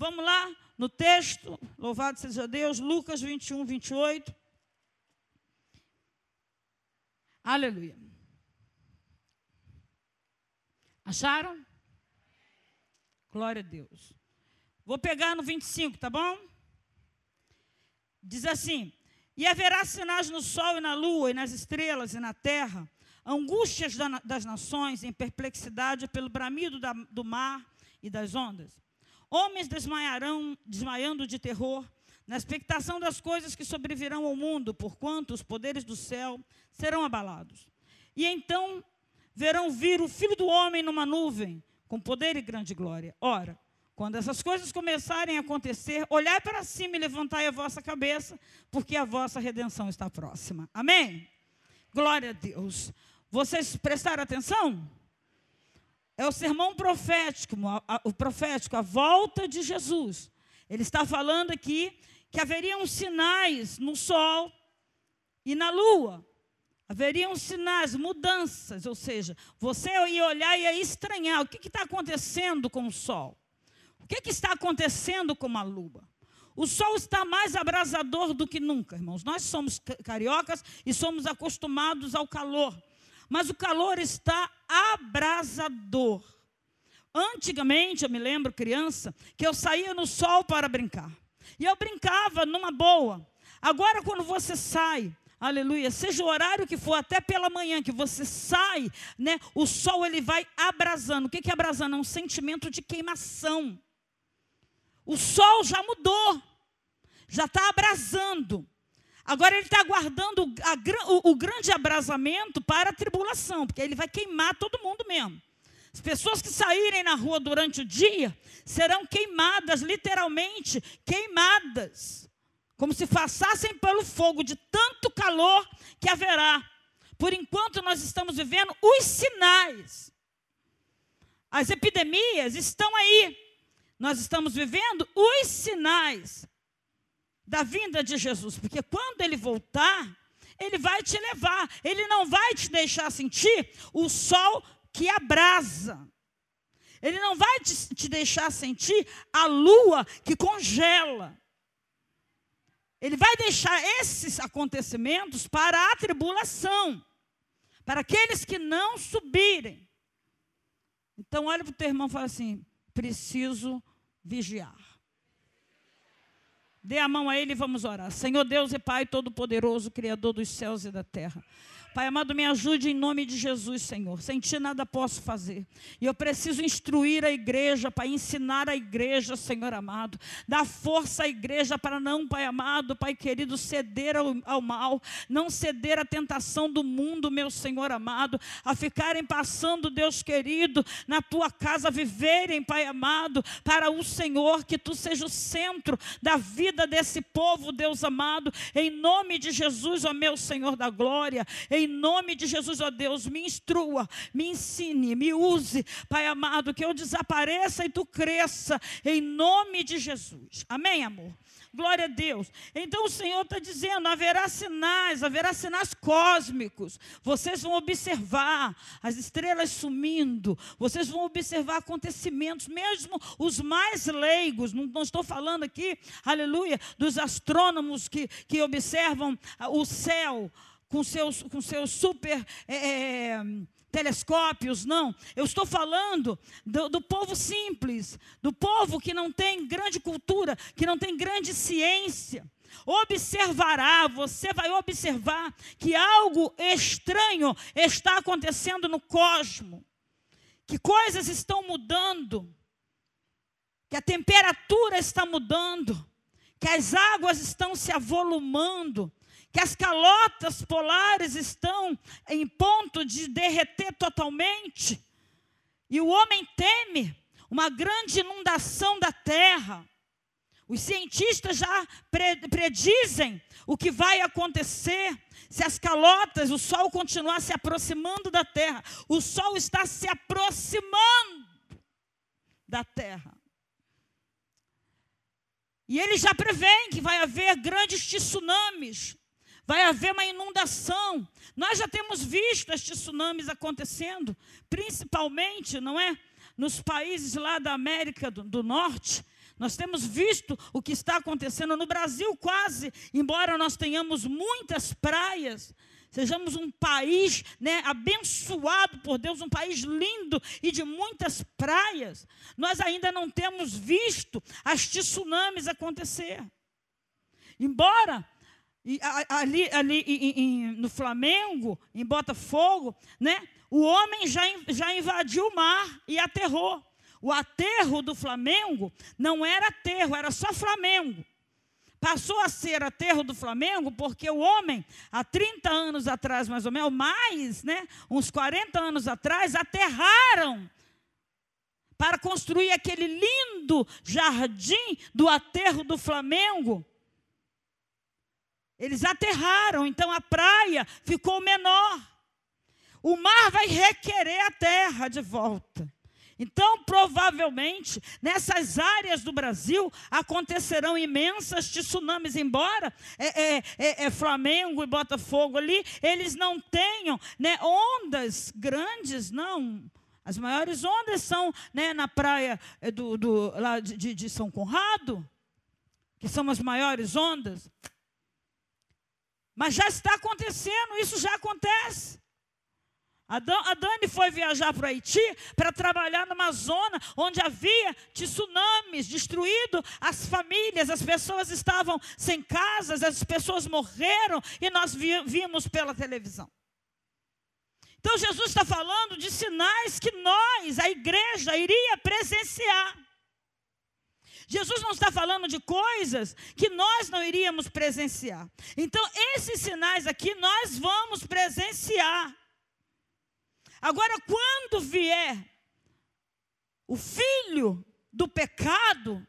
Vamos lá no texto, louvado seja Deus, Lucas 21, 28. Aleluia. Acharam? Glória a Deus. Vou pegar no 25, tá bom? Diz assim: E haverá sinais no sol e na lua, e nas estrelas e na terra, angústias das nações, em perplexidade pelo bramido do mar e das ondas. Homens desmaiarão, desmaiando de terror, na expectação das coisas que sobrevirão ao mundo, porquanto os poderes do céu serão abalados. E então verão vir o Filho do Homem numa nuvem, com poder e grande glória. Ora, quando essas coisas começarem a acontecer, olhai para cima e levantai a vossa cabeça, porque a vossa redenção está próxima. Amém? Glória a Deus. Vocês prestaram atenção? É o sermão profético, o profético, a volta de Jesus. Ele está falando aqui que haveriam sinais no sol e na lua. Haveriam sinais, mudanças, ou seja, você ia olhar e ia estranhar o que está acontecendo com o sol. O que, que está acontecendo com a lua? O sol está mais abrasador do que nunca, irmãos. Nós somos cariocas e somos acostumados ao calor. Mas o calor está abrasador. Antigamente, eu me lembro, criança, que eu saía no sol para brincar. E eu brincava numa boa. Agora, quando você sai aleluia, seja o horário que for, até pela manhã que você sai, né, o sol ele vai abrasando. O que é abrasando? É um sentimento de queimação. O sol já mudou, já está abrasando. Agora ele está aguardando a, o, o grande abrasamento para a tribulação, porque ele vai queimar todo mundo mesmo. As pessoas que saírem na rua durante o dia serão queimadas, literalmente queimadas como se passassem pelo fogo de tanto calor que haverá. Por enquanto, nós estamos vivendo os sinais. As epidemias estão aí. Nós estamos vivendo os sinais da vinda de Jesus, porque quando ele voltar, ele vai te levar, ele não vai te deixar sentir o sol que abrasa. Ele não vai te, te deixar sentir a lua que congela. Ele vai deixar esses acontecimentos para a tribulação, para aqueles que não subirem. Então, olha para o teu irmão e fala assim: preciso vigiar. Dê a mão a ele e vamos orar. Senhor Deus e Pai Todo-Poderoso, Criador dos céus e da terra. Pai amado, me ajude em nome de Jesus, Senhor. Sem ti nada posso fazer. E eu preciso instruir a igreja, para ensinar a igreja, Senhor amado. Dar força à igreja para não, Pai amado, Pai querido, ceder ao, ao mal. Não ceder à tentação do mundo, meu Senhor amado. A ficarem passando, Deus querido, na tua casa, viverem, Pai amado, para o Senhor. Que tu seja o centro da vida desse povo, Deus amado. Em nome de Jesus, ó meu Senhor da glória. Em em nome de Jesus, ó Deus, me instrua, me ensine, me use, Pai amado, que eu desapareça e tu cresça, em nome de Jesus. Amém, amor? Glória a Deus. Então o Senhor está dizendo: haverá sinais, haverá sinais cósmicos. Vocês vão observar as estrelas sumindo, vocês vão observar acontecimentos, mesmo os mais leigos. Não, não estou falando aqui, aleluia, dos astrônomos que, que observam o céu com seus, com seus super é, é, telescópios, não. Eu estou falando do, do, povo simples, do povo que não tem grande cultura, que não tem grande ciência. Observará, você vai observar que algo estranho está acontecendo no cosmo, que coisas estão mudando, que a temperatura está mudando, que as águas estão se avolumando, que as calotas polares estão em ponto de derreter totalmente, e o homem teme uma grande inundação da terra. Os cientistas já predizem o que vai acontecer se as calotas, o sol continuar se aproximando da terra. O sol está se aproximando da terra. E eles já preveem que vai haver grandes tsunamis vai haver uma inundação. Nós já temos visto estes tsunamis acontecendo, principalmente, não é? Nos países lá da América do, do Norte. Nós temos visto o que está acontecendo no Brasil, quase, embora nós tenhamos muitas praias, sejamos um país né, abençoado por Deus, um país lindo e de muitas praias, nós ainda não temos visto as tsunamis acontecer. Embora ali, ali no Flamengo, em Botafogo, né, o homem já, já invadiu o mar e aterrou. O aterro do Flamengo não era aterro, era só Flamengo. Passou a ser aterro do Flamengo porque o homem, há 30 anos atrás, mais ou menos, mais, né, uns 40 anos atrás, aterraram para construir aquele lindo jardim do aterro do Flamengo. Eles aterraram, então a praia ficou menor. O mar vai requerer a terra de volta. Então, provavelmente, nessas áreas do Brasil acontecerão imensas tsunamis, embora é, é, é, é, Flamengo e Botafogo ali, eles não tenham né, ondas grandes, não. As maiores ondas são né, na praia é, do, do, lá de, de São Conrado, que são as maiores ondas. Mas já está acontecendo, isso já acontece. A Dani foi viajar para o Haiti para trabalhar numa zona onde havia tsunamis destruído as famílias, as pessoas estavam sem casas, as pessoas morreram e nós vimos pela televisão. Então Jesus está falando de sinais que nós, a igreja, iria presenciar. Jesus não está falando de coisas que nós não iríamos presenciar. Então, esses sinais aqui nós vamos presenciar. Agora, quando vier o filho do pecado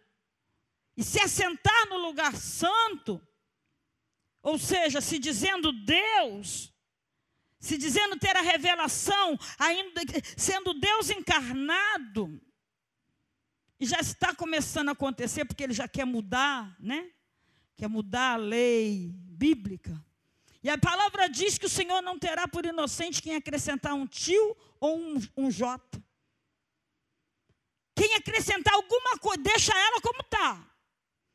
e se assentar no lugar santo, ou seja, se dizendo Deus, se dizendo ter a revelação, ainda sendo Deus encarnado, e já está começando a acontecer porque ele já quer mudar, né? Quer mudar a lei bíblica. E a palavra diz que o Senhor não terá por inocente quem acrescentar um tio ou um, um jota. Quem acrescentar alguma coisa, deixa ela como está.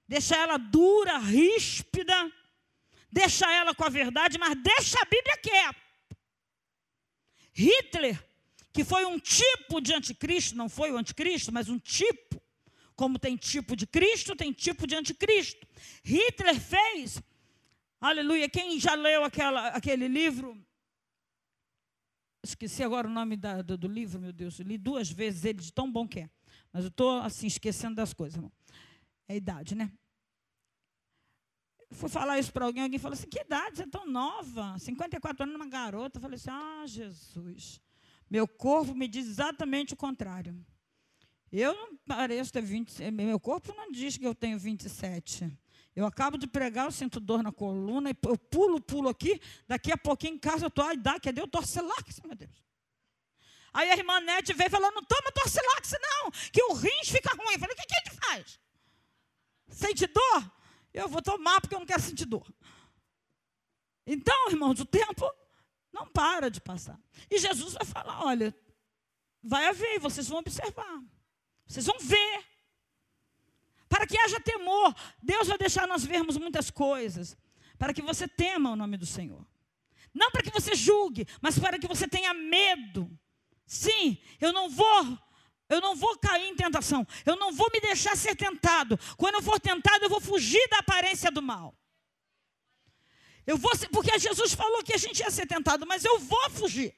Deixa ela dura, ríspida. Deixa ela com a verdade, mas deixa a Bíblia quieta. Hitler, que foi um tipo de anticristo, não foi o anticristo, mas um tipo. Como tem tipo de Cristo, tem tipo de anticristo. Hitler fez Aleluia. Quem já leu aquela, aquele livro? Esqueci agora o nome da, do, do, livro, meu Deus. li duas vezes ele, de tão bom que é. Mas eu estou, assim, esquecendo das coisas, irmão. É a idade, né? Fui falar isso para alguém, alguém falou assim: que idade? Você é tão nova? 54 anos, uma garota. Eu falei assim: ah, Jesus. Meu corpo me diz exatamente o contrário. Eu não pareço ter 20. Meu corpo não diz que eu tenho 27. Eu acabo de pregar, eu sinto dor na coluna, eu pulo, pulo aqui, daqui a pouquinho em casa eu estou, ai, dá, cadê o torcelax, meu Deus? Aí a irmã Nete veio falando, não toma torcelax não, que o rins fica ruim. Eu falei, o que, que a gente faz? Sente dor? Eu vou tomar porque eu não quero sentir dor. Então, irmãos, o tempo não para de passar. E Jesus vai falar, olha, vai haver, vocês vão observar. Vocês vão ver para que haja temor. Deus vai deixar nós vermos muitas coisas, para que você tema o nome do Senhor. Não para que você julgue, mas para que você tenha medo. Sim, eu não vou eu não vou cair em tentação. Eu não vou me deixar ser tentado. Quando eu for tentado, eu vou fugir da aparência do mal. Eu vou, porque Jesus falou que a gente ia ser tentado, mas eu vou fugir.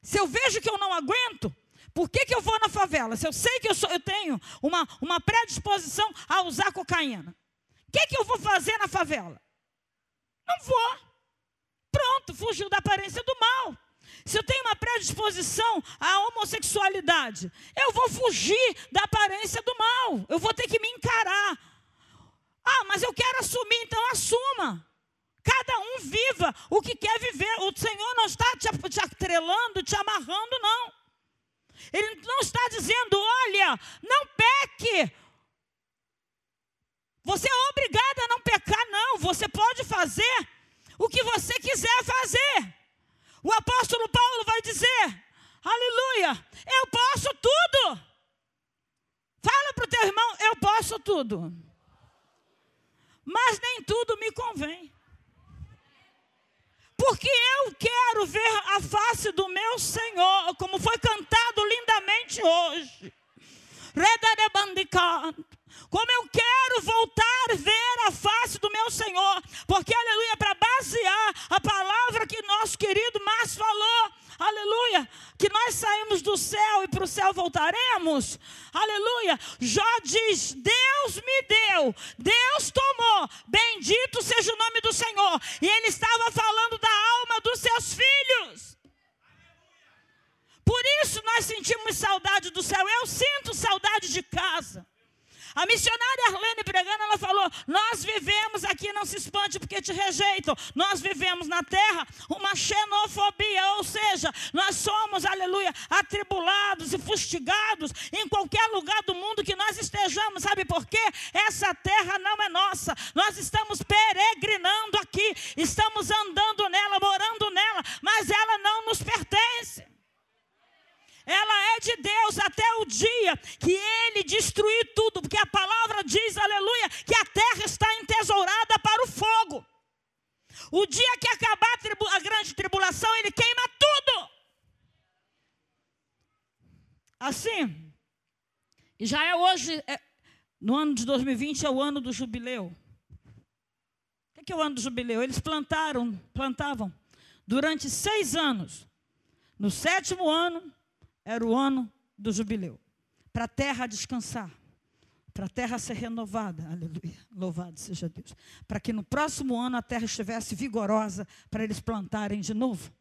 Se eu vejo que eu não aguento, por que, que eu vou na favela? Se eu sei que eu, sou, eu tenho uma, uma predisposição a usar cocaína, o que, que eu vou fazer na favela? Não vou. Pronto, fugiu da aparência do mal. Se eu tenho uma predisposição à homossexualidade, eu vou fugir da aparência do mal. Eu vou ter que me encarar. Ah, mas eu quero assumir, então assuma. Cada um viva o que quer viver. O Senhor não está te, atrelando, te amarrando, não. Ele não está dizendo, olha, não peque. Você é obrigado a não pecar, não. Você pode fazer o que você quiser fazer. O apóstolo Paulo vai dizer, aleluia, eu posso tudo. Fala para o teu irmão, eu posso tudo. Mas nem tudo me convém. Porque eu quero ver a face do meu Senhor, como foi cantado lindamente hoje. Como eu quero voltar a ver a face do meu Senhor, porque, aleluia, para basear a palavra que nosso querido Márcio falou, aleluia, que nós saímos do céu e para o céu voltaremos, aleluia. Jó diz: Deus me deu, Deus tomou, bendito seja o nome do Senhor, e ele estava falando da alma dos seus filhos. Por isso nós sentimos saudade do céu. Eu sinto saudade de casa. A missionária Arlene pregando, ela falou: Nós vivemos aqui, não se espante porque te rejeitam. Nós vivemos na terra uma xenofobia, ou seja, nós somos, aleluia, atribulados e fustigados em qualquer lugar do mundo que nós estejamos. Sabe por quê? Essa terra não é nossa. Nós estamos peregrinando aqui, estamos andando nela, morando nela, mas ela não nos pertence ela é de Deus até o dia que ele destruir tudo, porque a palavra diz, aleluia, que a terra está entesourada para o fogo. O dia que acabar a, a grande tribulação, ele queima tudo. Assim, já é hoje, é, no ano de 2020 é o ano do jubileu. O que é o ano do jubileu? Eles plantaram, plantavam durante seis anos. No sétimo ano, era o ano do jubileu. Para a terra descansar. Para a terra ser renovada. Aleluia. Louvado seja Deus. Para que no próximo ano a terra estivesse vigorosa para eles plantarem de novo.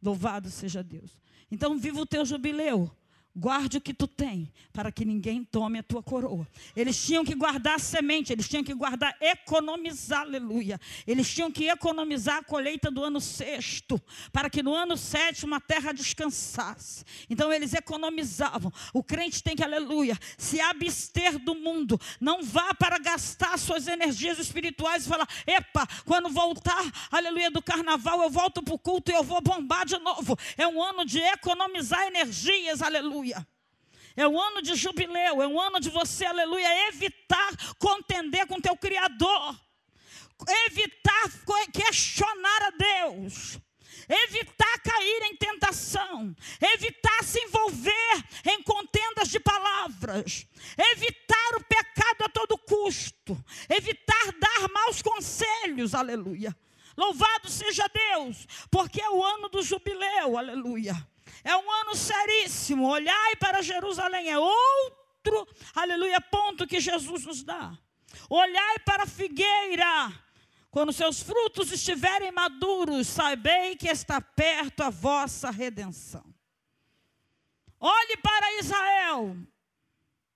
Louvado seja Deus. Então, viva o teu jubileu. Guarde o que tu tem, para que ninguém tome a tua coroa. Eles tinham que guardar a semente, eles tinham que guardar, economizar, aleluia. Eles tinham que economizar a colheita do ano sexto, para que no ano sétimo a terra descansasse. Então eles economizavam. O crente tem que, aleluia, se abster do mundo. Não vá para gastar suas energias espirituais e falar: epa, quando voltar, aleluia, do carnaval, eu volto para o culto e eu vou bombar de novo. É um ano de economizar energias, aleluia aleluia. É o ano de jubileu, é o ano de você, aleluia, evitar contender com teu Criador, evitar questionar a Deus, evitar cair em tentação, evitar se envolver em contendas de palavras, evitar o pecado a todo custo, evitar dar maus conselhos, aleluia. Louvado seja Deus, porque é o ano do jubileu, aleluia. É um ano seríssimo. Olhai para Jerusalém. É outro, aleluia, ponto que Jesus nos dá. Olhai para a figueira. Quando seus frutos estiverem maduros, sabei que está perto a vossa redenção. Olhe para Israel.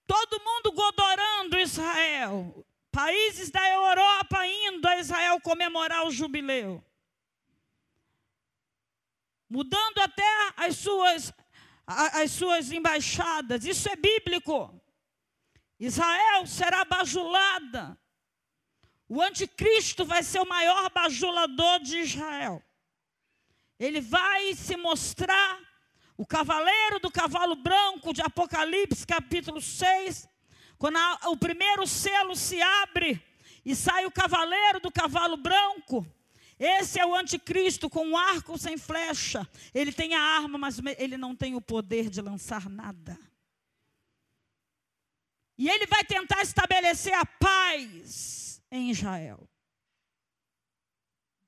Todo mundo godorando Israel. Países da Europa indo a Israel comemorar o jubileu mudando até as suas, as suas embaixadas. Isso é bíblico. Israel será bajulada. O anticristo vai ser o maior bajulador de Israel. Ele vai se mostrar o cavaleiro do cavalo branco de Apocalipse, capítulo 6. Quando a, o primeiro selo se abre e sai o cavaleiro do cavalo branco, esse é o anticristo com um arco sem flecha. Ele tem a arma, mas ele não tem o poder de lançar nada. E ele vai tentar estabelecer a paz em Israel.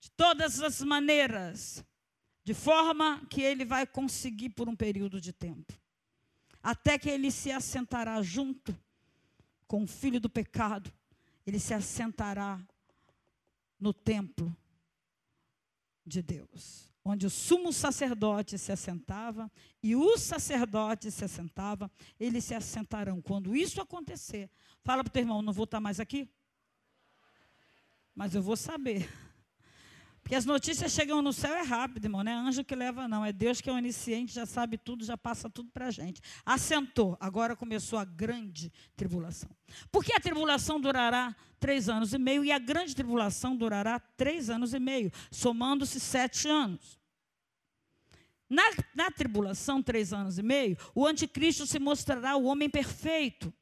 De todas as maneiras, de forma que ele vai conseguir por um período de tempo. Até que ele se assentará junto com o filho do pecado, ele se assentará no templo de Deus, onde o sumo sacerdote se assentava e os sacerdotes se assentavam, eles se assentarão. Quando isso acontecer, fala para o teu irmão: não vou estar mais aqui, mas eu vou saber. Porque as notícias chegam no céu é rápido, irmão, não é anjo que leva, não. É Deus que é onisciente, já sabe tudo, já passa tudo para a gente. Assentou, agora começou a grande tribulação. Porque a tribulação durará três anos e meio, e a grande tribulação durará três anos e meio, somando-se sete anos. Na, na tribulação, três anos e meio, o anticristo se mostrará o homem perfeito,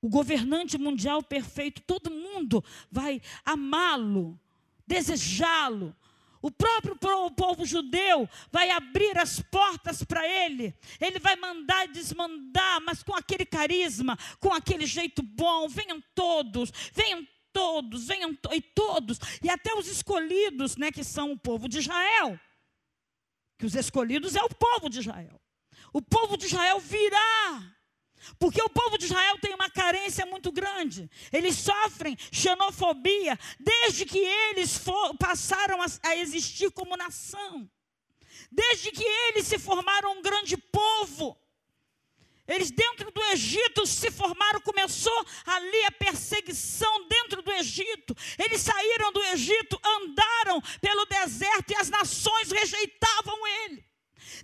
o governante mundial perfeito, todo mundo vai amá-lo, desejá-lo. O próprio povo judeu vai abrir as portas para ele. Ele vai mandar e desmandar, mas com aquele carisma, com aquele jeito bom. Venham todos, venham todos, venham to e todos, e até os escolhidos, né, que são o povo de Israel. Que os escolhidos é o povo de Israel. O povo de Israel virá porque o povo de Israel tem uma carência muito grande. Eles sofrem xenofobia desde que eles for, passaram a, a existir como nação. Desde que eles se formaram um grande povo. Eles dentro do Egito se formaram, começou ali a perseguição dentro do Egito. Eles saíram do Egito, andaram pelo deserto e as nações rejeitavam ele.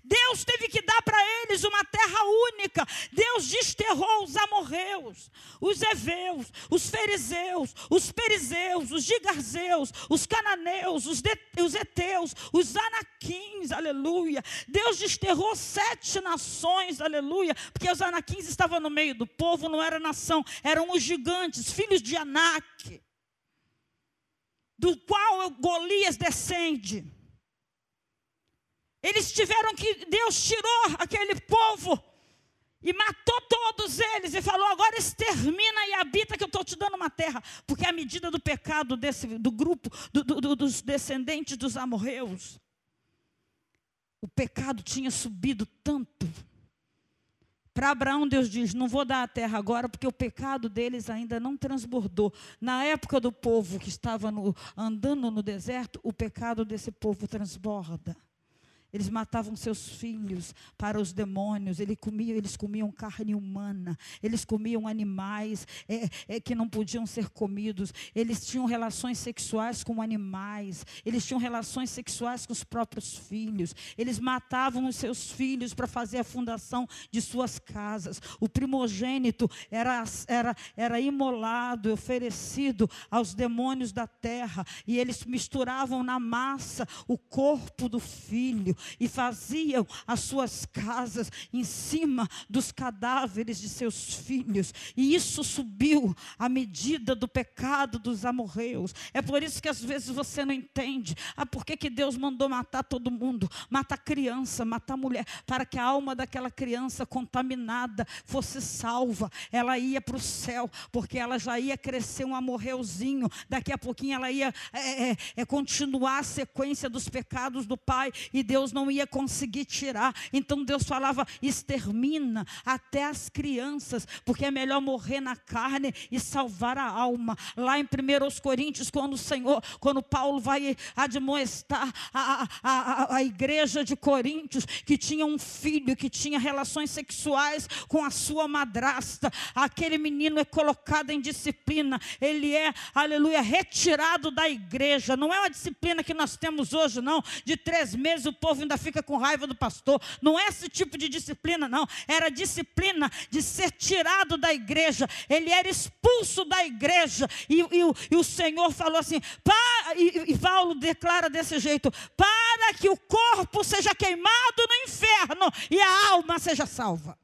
Deus teve que dar para eles uma terra única. Deus desterrou os amorreus, os heveus, os fariseus, os perizeus, os gigarzeus, os cananeus, os, de, os eteus, os anaquins, aleluia. Deus desterrou sete nações, aleluia, porque os anaquins estavam no meio do povo, não era nação, eram os gigantes, filhos de Anak, do qual Golias descende. Eles tiveram que, Deus tirou aquele povo e matou todos eles e falou: agora extermina e habita, que eu estou te dando uma terra. Porque à medida do pecado desse, do grupo, do, do, dos descendentes dos amorreus, o pecado tinha subido tanto. Para Abraão, Deus diz: Não vou dar a terra agora, porque o pecado deles ainda não transbordou. Na época do povo que estava no, andando no deserto, o pecado desse povo transborda. Eles matavam seus filhos para os demônios. Eles comiam, eles comiam carne humana. Eles comiam animais é, é, que não podiam ser comidos. Eles tinham relações sexuais com animais. Eles tinham relações sexuais com os próprios filhos. Eles matavam os seus filhos para fazer a fundação de suas casas. O primogênito era, era, era imolado, oferecido aos demônios da terra. E eles misturavam na massa o corpo do filho e faziam as suas casas em cima dos cadáveres de seus filhos. E isso subiu à medida do pecado dos amorreus. É por isso que às vezes você não entende. Ah, por que, que Deus mandou matar todo mundo? Matar criança, matar mulher, para que a alma daquela criança contaminada fosse salva. Ela ia para o céu, porque ela já ia crescer um amorreuzinho. Daqui a pouquinho ela ia é, é, é continuar a sequência dos pecados do pai. E Deus não ia conseguir tirar. Então Deus falava: extermina até as crianças, porque é melhor morrer na carne e salvar a alma. Lá em 1 Coríntios, quando o Senhor, quando Paulo vai admoestar a, a, a, a igreja de Coríntios, que tinha um filho que tinha relações sexuais com a sua madrasta, aquele menino é colocado em disciplina, ele é, aleluia, retirado da igreja. Não é uma disciplina que nós temos hoje, não, de três meses o povo ainda fica com raiva do pastor. Não é esse tipo de disciplina, não. Era disciplina de ser tirado da igreja. Ele era expulso da igreja. E, e, e o Senhor falou assim: para, e, e Paulo declara desse jeito: para que o corpo seja queimado no inferno e a alma seja salva.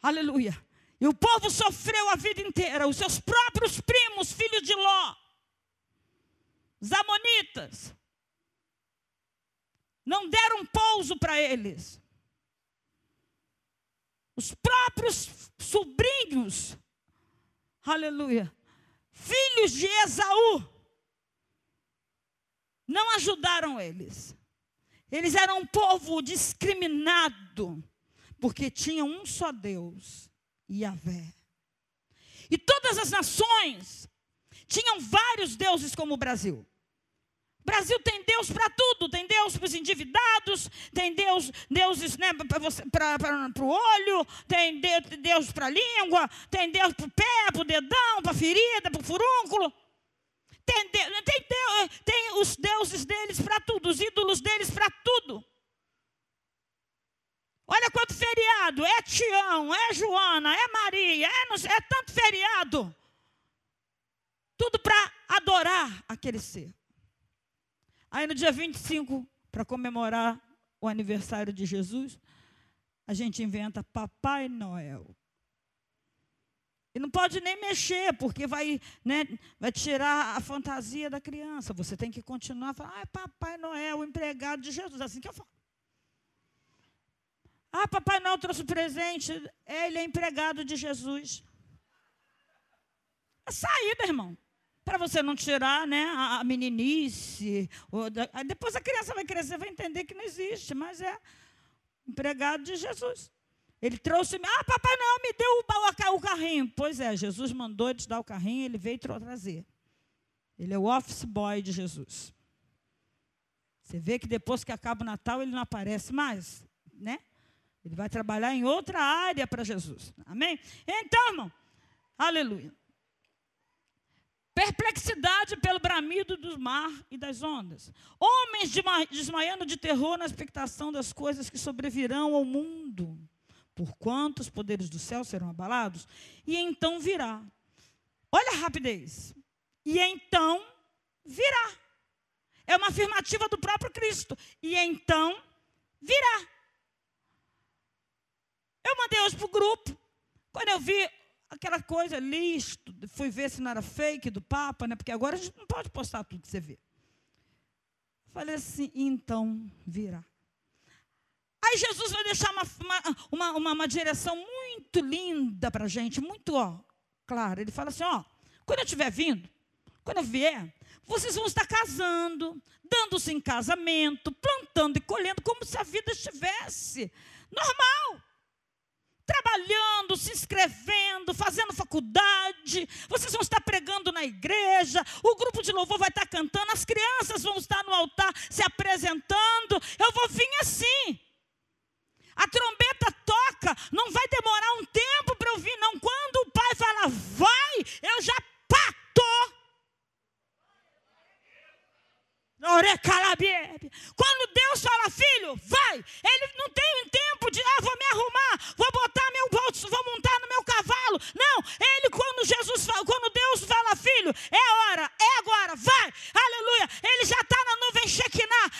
Aleluia. E o povo sofreu a vida inteira, os seus próprios primos, filhos de Ló, os amonitas, não deram pouso para eles. Os próprios sobrinhos, aleluia, filhos de Esaú, não ajudaram eles. Eles eram um povo discriminado, porque tinham um só Deus Yahvé. E todas as nações tinham vários deuses como o Brasil. O Brasil tem Deus para tudo, tem Deus para os endividados, tem Deus, deuses né, para o olho, tem Deus para a língua, tem Deus para o pé, para o dedão, para a ferida, para o furúnculo. Tem, tem, tem, tem os deuses deles para tudo, os ídolos deles para tudo. Olha quanto feriado. É Tião, é Joana, é Maria, é, é tanto feriado. Tudo para adorar aquele ser. Aí no dia 25 para comemorar o aniversário de Jesus, a gente inventa Papai Noel. E não pode nem mexer, porque vai, né, vai tirar a fantasia da criança. Você tem que continuar falando, ah, é Papai Noel, o empregado de Jesus. Assim que eu falo. Ah, Papai Noel trouxe presente. É, ele é empregado de Jesus. É saída, irmão. Para você não tirar né, a, a meninice. Da, depois a criança vai crescer, vai entender que não existe, mas é empregado de Jesus. Ele trouxe, ah, Papai Noel me deu o, o carrinho. Pois é, Jesus mandou te dar o carrinho, ele veio trazer. Ele é o office boy de Jesus. Você vê que depois que acaba o Natal, ele não aparece mais, né? Ele vai trabalhar em outra área para Jesus. Amém? Então, irmão, aleluia. Perplexidade pelo bramido do mar e das ondas. Homens desmaiando de terror na expectação das coisas que sobrevirão ao mundo por quanto os poderes do céu serão abalados, e então virá. Olha a rapidez. E então virá. É uma afirmativa do próprio Cristo. E então virá. Eu mandei hoje para o grupo. Quando eu vi aquela coisa, listo, fui ver se não era fake do Papa, né? Porque agora a gente não pode postar tudo que você vê. Falei assim, então virá. Aí Jesus vai deixar uma, uma, uma, uma direção muito linda para a gente, muito ó, clara. Ele fala assim: ó, quando eu estiver vindo, quando eu vier, vocês vão estar casando, dando-se em casamento, plantando e colhendo como se a vida estivesse normal. Trabalhando, se inscrevendo, fazendo faculdade, vocês vão estar pregando na igreja, o grupo de louvor vai estar cantando, as crianças vão estar no altar se apresentando. Eu vou vir assim. A trombeta toca, não vai demorar um tempo para eu vir, não. Quando o pai fala, vai, eu já pá, tô. Quando Deus fala, filho, vai, ele não tem tempo de, ah, vou me arrumar, vou botar meu bolso, vou montar no meu cavalo. Não, ele, quando Jesus fala, quando Deus fala, filho, é hora, é agora, vai, aleluia. Ele já está na nuvem Shekinah,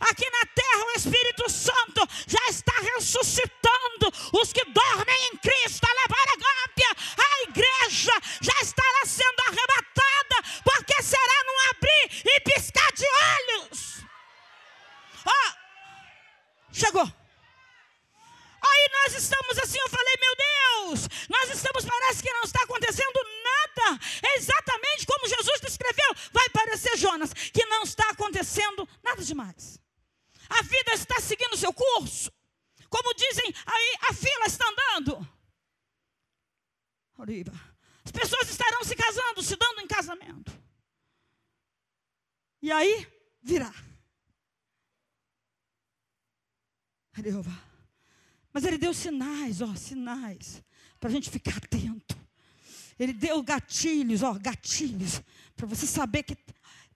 aqui na terra o Espírito Santo já está ressuscitando os que dormem em Cristo, a igreja já estará sendo arrebatada, porque será num abrir e piscar de olhos. Oh, chegou. Aí nós estamos assim, eu falei, meu Deus, nós estamos, parece que não está acontecendo nada. É exatamente como Jesus descreveu. Vai parecer, Jonas, que não está acontecendo nada demais. A vida está seguindo o seu curso. Como dizem aí, a fila está andando. As pessoas estarão se casando, se dando em casamento. E aí, virá. Mas ele deu sinais, ó, sinais, para a gente ficar atento. Ele deu gatilhos, ó, gatilhos, para você saber que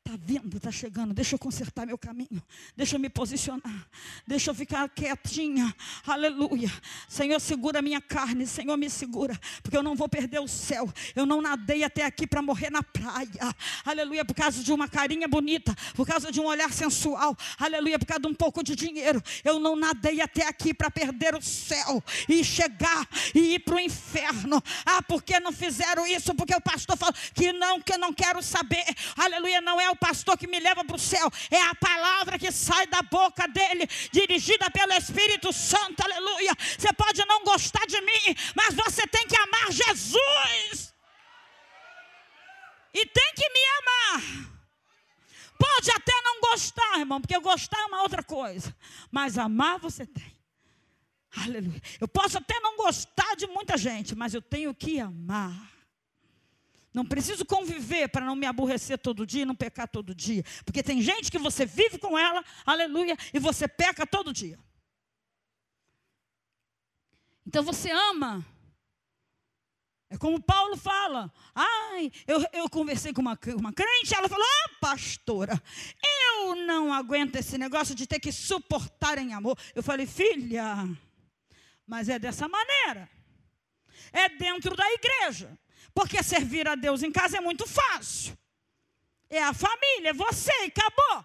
Está vindo, está chegando. Deixa eu consertar meu caminho. Deixa eu me posicionar. Deixa eu ficar quietinha. Aleluia. Senhor, segura minha carne. Senhor, me segura. Porque eu não vou perder o céu. Eu não nadei até aqui para morrer na praia. Aleluia. Por causa de uma carinha bonita. Por causa de um olhar sensual. Aleluia. Por causa de um pouco de dinheiro. Eu não nadei até aqui para perder o céu. E chegar e ir para o inferno. Ah, porque não fizeram isso? Porque o pastor falou que não, que eu não quero saber. Aleluia. Não é o o pastor que me leva para o céu, é a palavra que sai da boca dele, dirigida pelo Espírito Santo, aleluia. Você pode não gostar de mim, mas você tem que amar Jesus. E tem que me amar. Pode até não gostar, irmão, porque gostar é uma outra coisa. Mas amar você tem. Aleluia. Eu posso até não gostar de muita gente, mas eu tenho que amar. Não preciso conviver para não me aborrecer todo dia e não pecar todo dia. Porque tem gente que você vive com ela, aleluia, e você peca todo dia. Então você ama. É como Paulo fala. Ai, eu, eu conversei com uma, uma crente, ela falou: Ah, pastora, eu não aguento esse negócio de ter que suportar em amor. Eu falei, filha, mas é dessa maneira. É dentro da igreja. Porque servir a Deus em casa é muito fácil. É a família, é você acabou.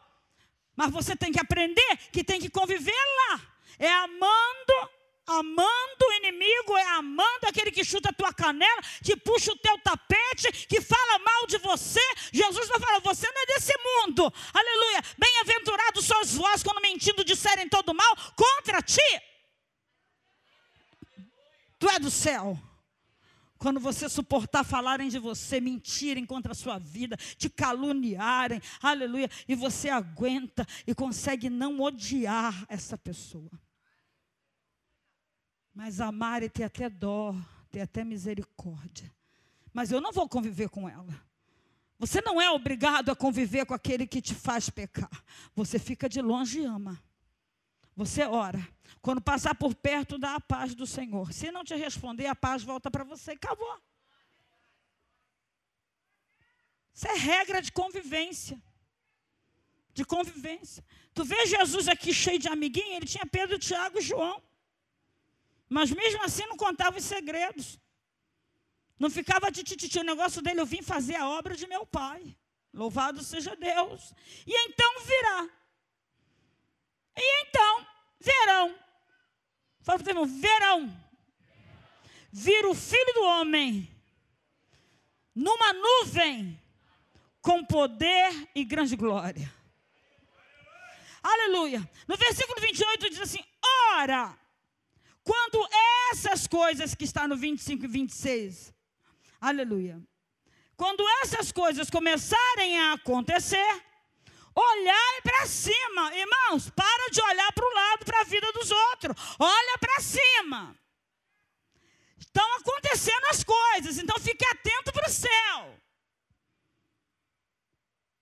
Mas você tem que aprender que tem que conviver lá. É amando, amando o inimigo, é amando aquele que chuta a tua canela, que puxa o teu tapete, que fala mal de você. Jesus vai falar: você não é desse mundo. Aleluia. Bem-aventurados sois vós quando mentindo disserem todo mal contra ti. Tu é do céu. Quando você suportar falarem de você, mentirem contra a sua vida, te caluniarem, aleluia, e você aguenta e consegue não odiar essa pessoa. Mas amar e ter até dó, ter até misericórdia. Mas eu não vou conviver com ela. Você não é obrigado a conviver com aquele que te faz pecar. Você fica de longe e ama. Você ora. Quando passar por perto, dá a paz do Senhor. Se não te responder, a paz volta para você acabou. Isso é regra de convivência. De convivência. Tu vê Jesus aqui cheio de amiguinho, ele tinha Pedro, Tiago e João. Mas mesmo assim não contava os segredos. Não ficava de tititi. O negócio dele, eu vim fazer a obra de meu pai. Louvado seja Deus. E então virá. E então verão. Fala para o irmão, verão. Vira o filho do homem numa nuvem com poder e grande glória. Aleluia. No versículo 28 diz assim: Ora, quando essas coisas que está no 25 e 26, aleluia. Quando essas coisas começarem a acontecer, Olhar para cima, irmãos, para de olhar para o lado, para a vida dos outros. Olha para cima. Estão acontecendo as coisas, então fique atento para o céu.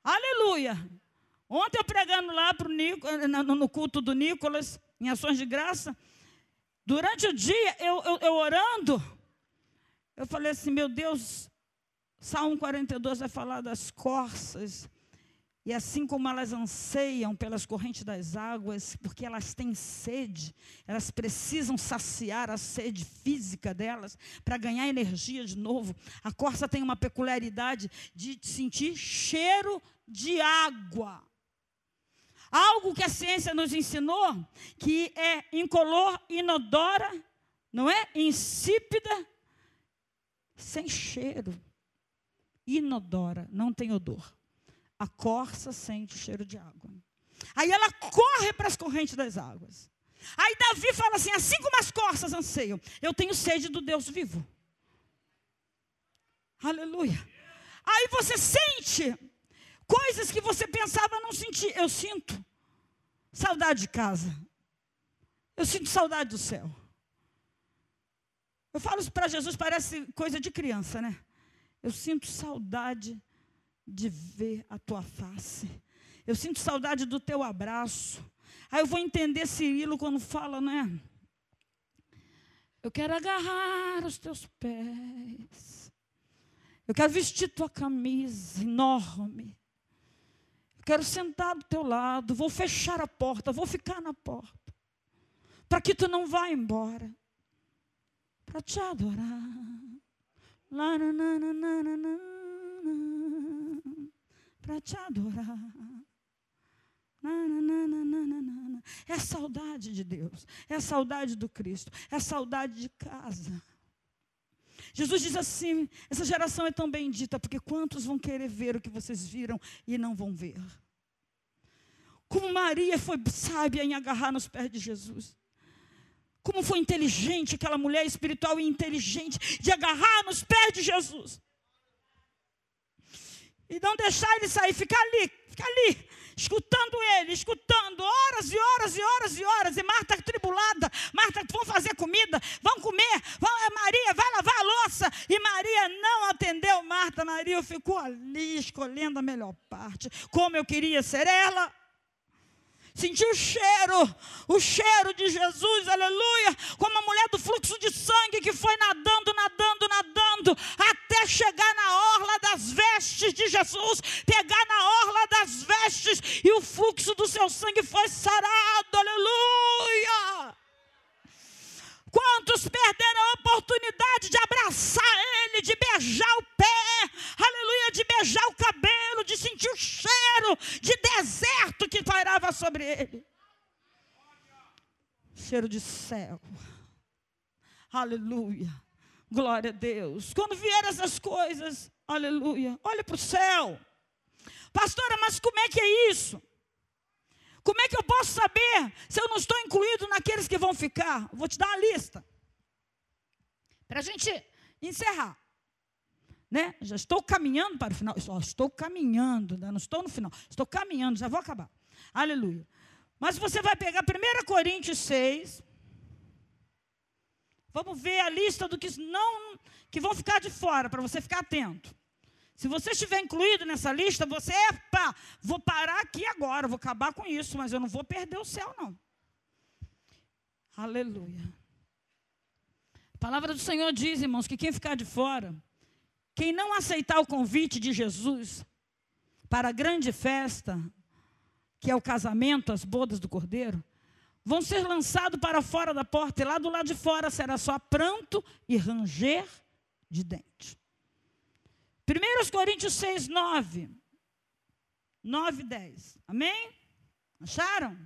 Aleluia. Ontem eu pregando lá pro Nico, no culto do Nicolas, em ações de graça, durante o dia, eu, eu, eu orando, eu falei assim, meu Deus, Salmo 42 vai falar das corças e assim como elas anseiam pelas correntes das águas, porque elas têm sede, elas precisam saciar a sede física delas para ganhar energia de novo. A corça tem uma peculiaridade de sentir cheiro de água. Algo que a ciência nos ensinou, que é incolor, inodora, não é? Insípida, sem cheiro. Inodora, não tem odor a corça sente o cheiro de água. Aí ela corre para as correntes das águas. Aí Davi fala assim: assim como as corças anseiam, eu tenho sede do Deus vivo. Aleluia. Aí você sente coisas que você pensava não sentir. Eu sinto saudade de casa. Eu sinto saudade do céu. Eu falo isso para Jesus, parece coisa de criança, né? Eu sinto saudade de ver a tua face. Eu sinto saudade do teu abraço. Aí eu vou entender Cirilo quando fala, né? Eu quero agarrar os teus pés. Eu quero vestir tua camisa enorme. Eu quero sentar do teu lado. Vou fechar a porta. Vou ficar na porta. Para que tu não vá embora. Para te adorar. Lá, na, na, na, na, na te adorar. É saudade de Deus, é saudade do Cristo, é saudade de casa. Jesus diz assim: essa geração é tão bendita, porque quantos vão querer ver o que vocês viram e não vão ver? Como Maria foi sábia em agarrar nos pés de Jesus. Como foi inteligente aquela mulher espiritual e inteligente de agarrar nos pés de Jesus. E não deixar ele sair, ficar ali, ficar ali, escutando ele, escutando horas e horas e horas e horas. E Marta tribulada, Marta, vão fazer comida, vão comer, vão, é Maria, vai lavar a louça. E Maria não atendeu Marta, Maria ficou ali escolhendo a melhor parte. Como eu queria ser ela. Senti o cheiro, o cheiro de Jesus, aleluia. Como a mulher do fluxo de sangue que foi nadando, nadando, nadando, até chegar na orla das vestes de Jesus, pegar na orla das vestes, e o fluxo do seu sangue foi sarado, aleluia. Quantos perderam a oportunidade de abraçar Ele, de beijar o pé, aleluia, de beijar o cabelo, de sentir o cheiro de deserto que pairava sobre ele. Cheiro de céu. Aleluia. Glória a Deus. Quando vieram essas coisas, aleluia. Olha para o céu. Pastora, mas como é que é isso? Como é que eu posso saber se eu não estou incluído naqueles que vão ficar? Vou te dar uma lista. Para a gente encerrar. Né? Já estou caminhando para o final. Só estou caminhando, né? não estou no final. Estou caminhando, já vou acabar. Aleluia. Mas você vai pegar 1 Coríntios 6. Vamos ver a lista do que não que vão ficar de fora, para você ficar atento. Se você estiver incluído nessa lista, você, epa, vou parar aqui agora, vou acabar com isso, mas eu não vou perder o céu, não. Aleluia. A palavra do Senhor diz, irmãos, que quem ficar de fora, quem não aceitar o convite de Jesus para a grande festa, que é o casamento, as bodas do cordeiro, vão ser lançados para fora da porta, e lá do lado de fora será só pranto e ranger de dente. 1 Coríntios 6, 9. 9 10. Amém? Acharam?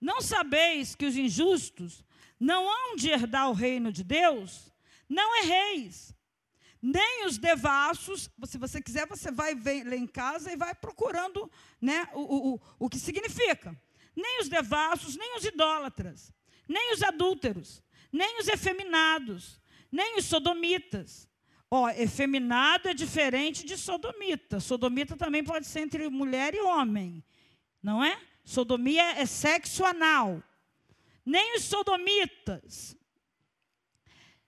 Não sabeis que os injustos não hão de herdar o reino de Deus? Não erreis. Nem os devassos, se você quiser, você vai ler em casa e vai procurando né, o, o, o que significa. Nem os devassos, nem os idólatras, nem os adúlteros, nem os efeminados, nem os sodomitas, Ó, efeminado é diferente de sodomita. Sodomita também pode ser entre mulher e homem, não é? Sodomia é sexo anal. Nem os sodomitas,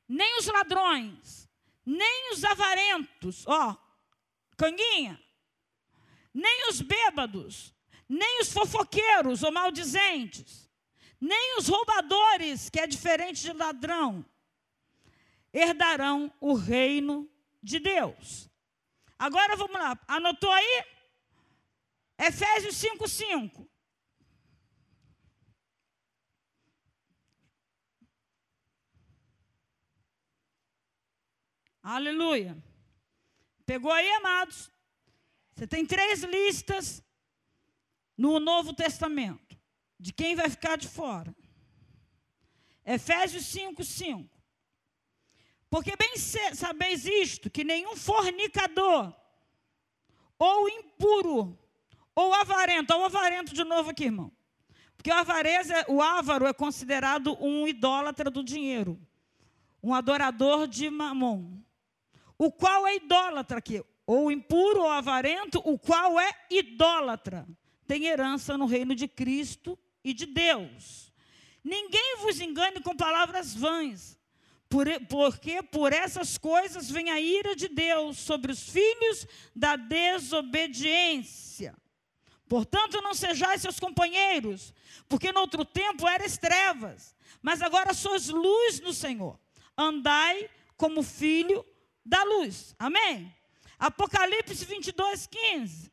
nem os ladrões, nem os avarentos, ó, canguinha, nem os bêbados, nem os fofoqueiros ou maldizentes, nem os roubadores, que é diferente de ladrão, herdarão o reino de Deus. Agora vamos lá, anotou aí? Efésios 5, 5. Aleluia. Pegou aí, amados? Você tem três listas no Novo Testamento de quem vai ficar de fora. Efésios 5, 5. Porque bem sabeis isto, que nenhum fornicador, ou impuro, ou avarento, ou avarento de novo aqui, irmão. Porque o avareza, o ávaro é considerado um idólatra do dinheiro, um adorador de mamon. O qual é idólatra aqui, ou impuro ou avarento, o qual é idólatra, tem herança no reino de Cristo e de Deus. Ninguém vos engane com palavras vãs, porque por essas coisas vem a ira de Deus sobre os filhos da desobediência. Portanto, não sejais seus companheiros, porque no outro tempo eras trevas, mas agora sois luz no Senhor. Andai como filho da luz. Amém? Apocalipse 22, 15.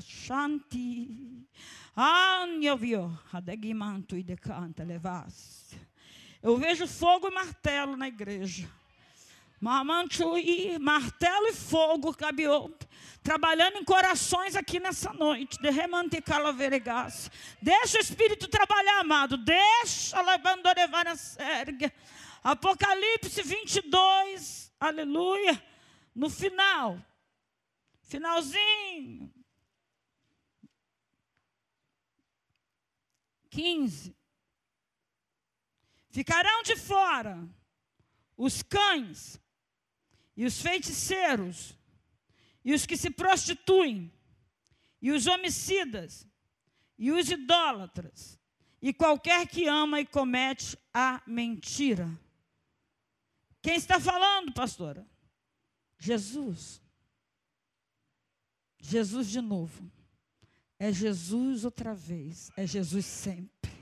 Shanti. Anjavio, adegimanto e decanta levas. Eu vejo fogo e martelo na igreja. Mamantui, martelo e fogo, cabiou, trabalhando em corações aqui nessa noite. Derremante calaveregas. Deixa o Espírito trabalhar, amado. Deixa levando a sérgia. Apocalipse 22, aleluia. No final, finalzinho. 15. Ficarão de fora os cães e os feiticeiros e os que se prostituem e os homicidas e os idólatras e qualquer que ama e comete a mentira. Quem está falando, pastora? Jesus. Jesus de novo. É Jesus outra vez. É Jesus sempre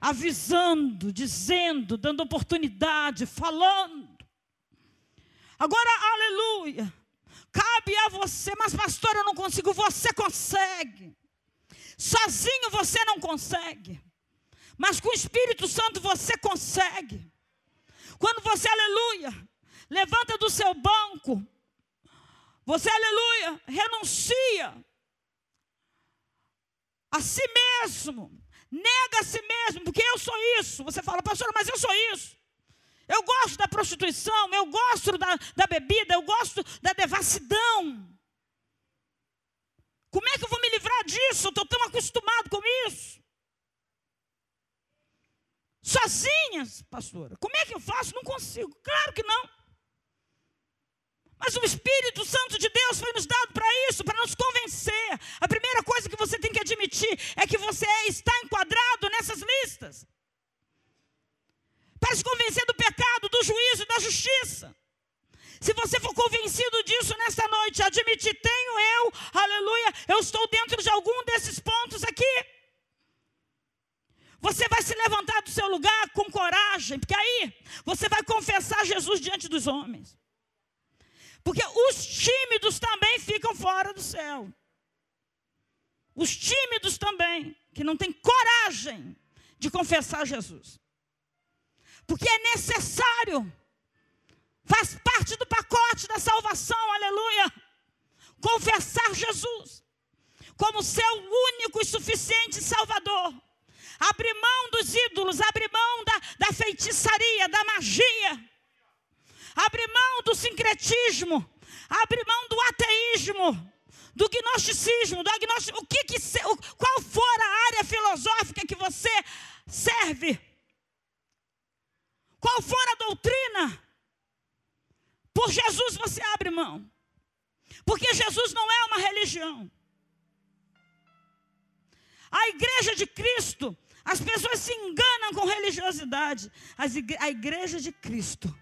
avisando, dizendo, dando oportunidade, falando. Agora, aleluia. Cabe a você, mas pastor, eu não consigo, você consegue. Sozinho você não consegue. Mas com o Espírito Santo você consegue. Quando você, aleluia, levanta do seu banco, Você, aleluia, renuncia a si mesmo, nega a si mesmo, porque eu sou isso. Você fala, pastor, mas eu sou isso. Eu gosto da prostituição, eu gosto da, da bebida, eu gosto da devassidão. Como é que eu vou me livrar disso? Eu estou tão acostumado com isso. Sozinhas, pastora. Como é que eu faço? Não consigo. Claro que não. Mas o Espírito Santo de Deus foi nos dado para isso, para nos convencer. A primeira coisa que você tem que admitir é que você está enquadrado nessas listas. Para se convencer do pecado, do juízo e da justiça. Se você for convencido disso nesta noite, admitir, tenho eu, aleluia, eu estou dentro de algum desses pontos aqui. Você vai se levantar do seu lugar com coragem, porque aí você vai confessar Jesus diante dos homens. Porque os tímidos também ficam fora do céu. Os tímidos também, que não têm coragem de confessar Jesus. Porque é necessário, faz parte do pacote da salvação, aleluia. Confessar Jesus como seu único e suficiente Salvador. Abrir mão dos ídolos, abrir mão da, da feitiçaria, da magia abre mão do sincretismo, abre mão do ateísmo, do gnosticismo, do agnóstico, o que, que qual for a área filosófica que você serve, qual for a doutrina, por Jesus você abre mão. Porque Jesus não é uma religião. A igreja de Cristo, as pessoas se enganam com religiosidade. a igreja de Cristo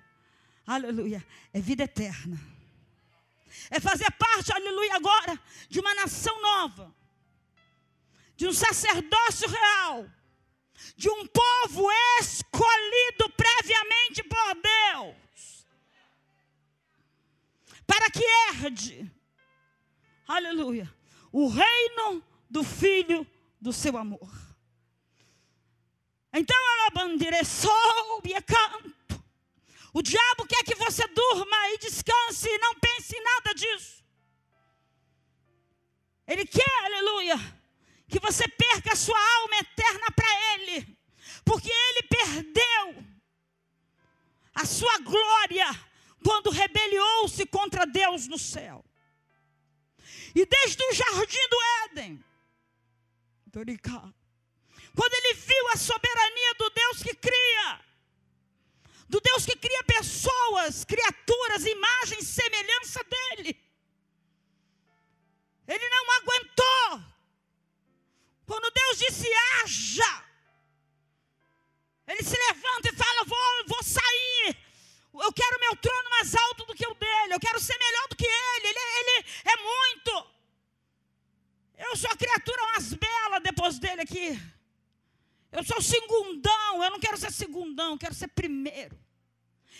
aleluia, é vida eterna. É fazer parte, aleluia, agora de uma nação nova, de um sacerdócio real, de um povo escolhido previamente por Deus, para que herde, aleluia, o reino do Filho do seu amor. Então ela bandeira soube e canta. O diabo quer que você durma e descanse e não pense em nada disso. Ele quer, aleluia, que você perca a sua alma eterna para Ele, porque Ele perdeu a sua glória quando rebeliou-se contra Deus no céu. E desde o jardim do Éden, quando ele viu a soberania do Deus que cria, do Deus que cria pessoas, criaturas, imagem e semelhança dele. Ele não aguentou. Quando Deus disse haja, ele se levanta e fala: vou, vou sair. Eu quero meu trono mais alto do que o dele. Eu quero ser melhor do que ele. Ele, ele é muito. Eu sou a criatura mais bela depois dele aqui. Eu sou segundão, eu não quero ser segundão, eu quero ser primeiro.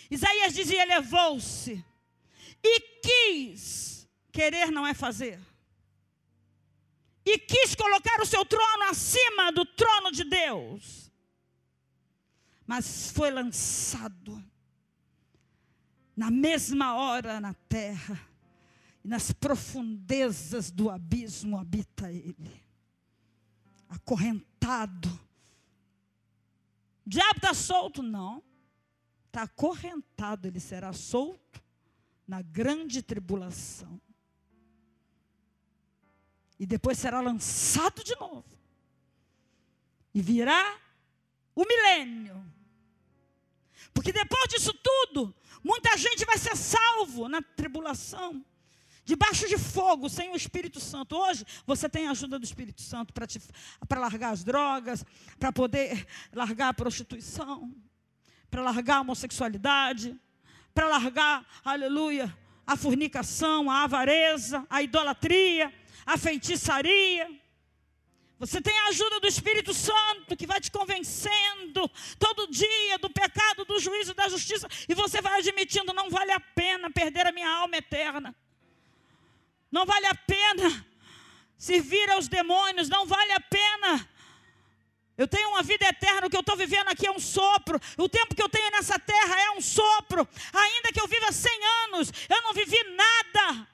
Isaías dizia: elevou-se e quis, querer não é fazer, e quis colocar o seu trono acima do trono de Deus, mas foi lançado na mesma hora na terra, e nas profundezas do abismo habita ele, acorrentado o diabo está solto? Não. Está acorrentado, ele será solto na grande tribulação. E depois será lançado de novo. E virá o milênio. Porque depois disso tudo, muita gente vai ser salvo na tribulação debaixo de fogo, sem o Espírito Santo. Hoje você tem a ajuda do Espírito Santo para largar as drogas, para poder largar a prostituição, para largar a homossexualidade, para largar, aleluia, a fornicação, a avareza, a idolatria, a feitiçaria. Você tem a ajuda do Espírito Santo que vai te convencendo todo dia do pecado, do juízo, da justiça, e você vai admitindo: não vale a pena perder a minha alma eterna. Não vale a pena servir aos demônios, não vale a pena. Eu tenho uma vida eterna, o que eu estou vivendo aqui é um sopro. O tempo que eu tenho nessa terra é um sopro. Ainda que eu viva 100 anos, eu não vivi nada.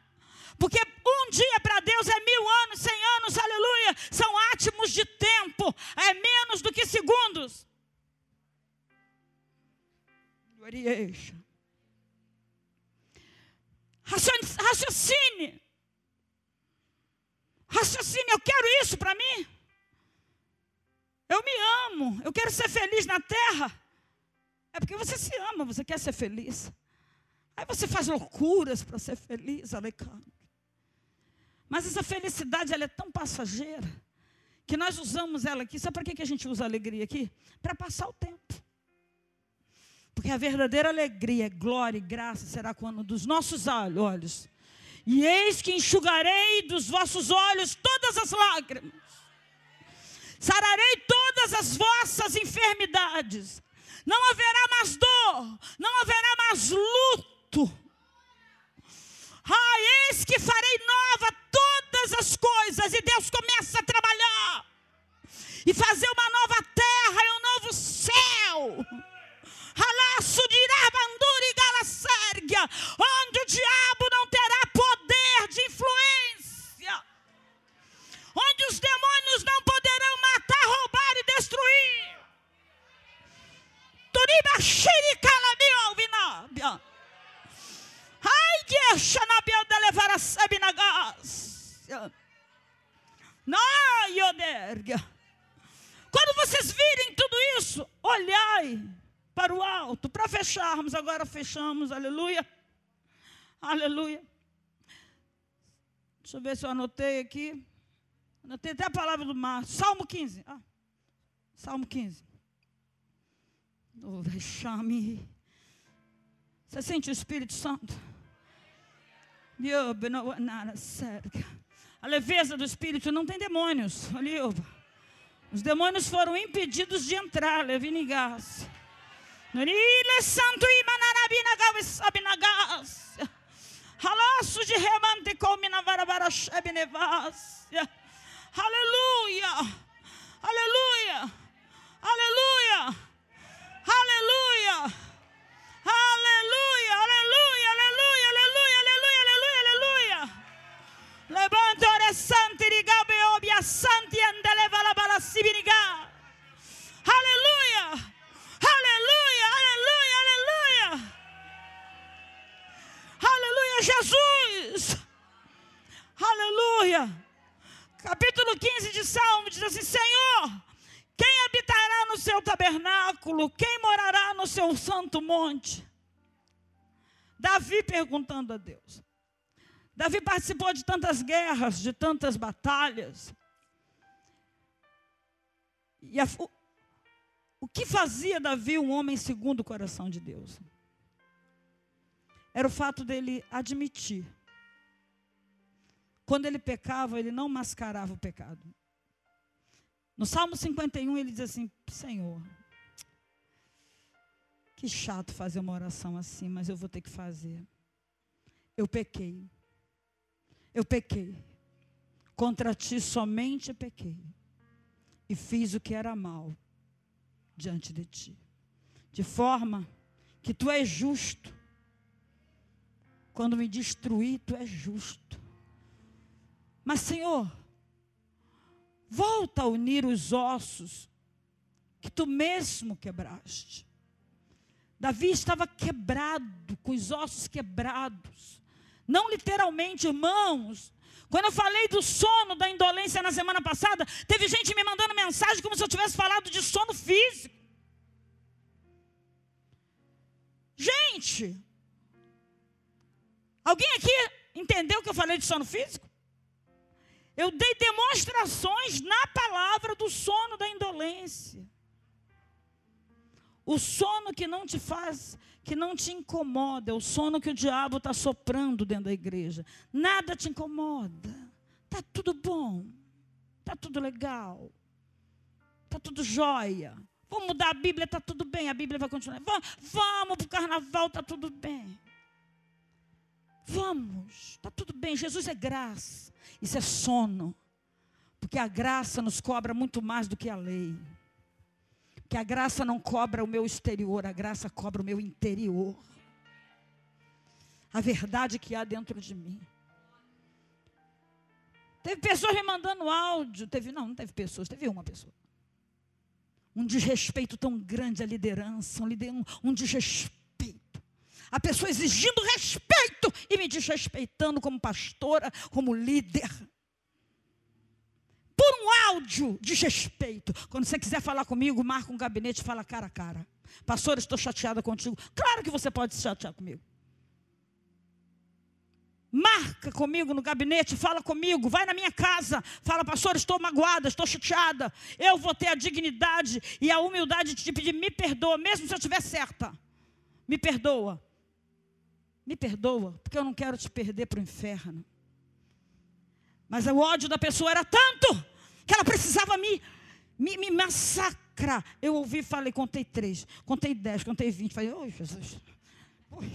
Porque um dia para Deus é mil anos, cem anos, aleluia. São átimos de tempo, é menos do que segundos. Raciocine. Raciocine, eu quero isso para mim. Eu me amo, eu quero ser feliz na terra. É porque você se ama, você quer ser feliz. Aí você faz loucuras para ser feliz, Alejandro. Mas essa felicidade ela é tão passageira que nós usamos ela aqui. Sabe para que a gente usa alegria aqui? Para passar o tempo. Porque a verdadeira alegria, glória e graça será quando dos nossos olhos. E eis que enxugarei dos vossos olhos todas as lágrimas. Sararei todas as vossas enfermidades. Não haverá mais dor, não haverá mais luto. Ah, eis que farei nova todas as coisas. E Deus começa a trabalhar e fazer uma nova terra e um novo céu. Alaço de Irabandura fechamos, aleluia. Aleluia. Deixa eu ver se eu anotei aqui. Anotei até a palavra do mar. Salmo 15. Ah, Salmo 15. Oh, vexame. Você sente o Espírito Santo? A leveza do Espírito não tem demônios. Os demônios foram impedidos de entrar. Levinigas. Nurila santo imanarabina gavis abinagas. Halaço de remante comina varabara shebinevas. Aleluia. Aleluia. Aleluia. Aleluia. Aleluia. Aleluia. Aleluia. Aleluia. Aleluia. Aleluia. Aleluia. Levanta ore santi rigabe obia santi andeleva la bala sibiniga. Aleluia. Aleluia, aleluia, aleluia. Jesus. Aleluia. Capítulo 15 de Salmo diz assim: Senhor, quem habitará no seu tabernáculo? Quem morará no seu santo monte? Davi perguntando a Deus. Davi participou de tantas guerras, de tantas batalhas. E a, o que fazia Davi um homem segundo o coração de Deus? Era o fato dele admitir. Quando ele pecava, ele não mascarava o pecado. No Salmo 51, ele diz assim: Senhor, que chato fazer uma oração assim, mas eu vou ter que fazer. Eu pequei. Eu pequei. Contra ti somente pequei. E fiz o que era mal diante de ti. De forma que tu és justo. Quando me destruir, tu és justo. Mas, Senhor, volta a unir os ossos que tu mesmo quebraste. Davi estava quebrado, com os ossos quebrados. Não literalmente, irmãos, quando eu falei do sono, da indolência na semana passada, teve gente me mandando mensagem como se eu tivesse falado de sono físico. Gente, alguém aqui entendeu que eu falei de sono físico? Eu dei demonstrações na palavra do sono da indolência. O sono que não te faz, que não te incomoda, é o sono que o diabo está soprando dentro da igreja. Nada te incomoda. Está tudo bom. Está tudo legal. Está tudo jóia. Vamos mudar a Bíblia, está tudo bem. A Bíblia vai continuar. Vamos, vamos para o carnaval, está tudo bem. Vamos, está tudo bem. Jesus é graça. Isso é sono. Porque a graça nos cobra muito mais do que a lei que a graça não cobra o meu exterior, a graça cobra o meu interior. A verdade que há dentro de mim. Teve pessoas me mandando áudio. Teve, não, não teve pessoas, teve uma pessoa. Um desrespeito tão grande à liderança, um, um, um desrespeito. A pessoa exigindo respeito e me desrespeitando como pastora, como líder por um áudio de respeito. Quando você quiser falar comigo, marca um gabinete e fala cara a cara. Pastor, estou chateada contigo. Claro que você pode se chatear comigo. Marca comigo no gabinete, fala comigo, vai na minha casa, fala, pastor, estou magoada, estou chateada. Eu vou ter a dignidade e a humildade de te pedir, me perdoa, mesmo se eu estiver certa. Me perdoa. Me perdoa, porque eu não quero te perder para o inferno. Mas o ódio da pessoa era tanto que ela precisava me, me, me massacrar. Eu ouvi, falei, contei três, contei dez, contei vinte. Falei, oi, Jesus. Oi,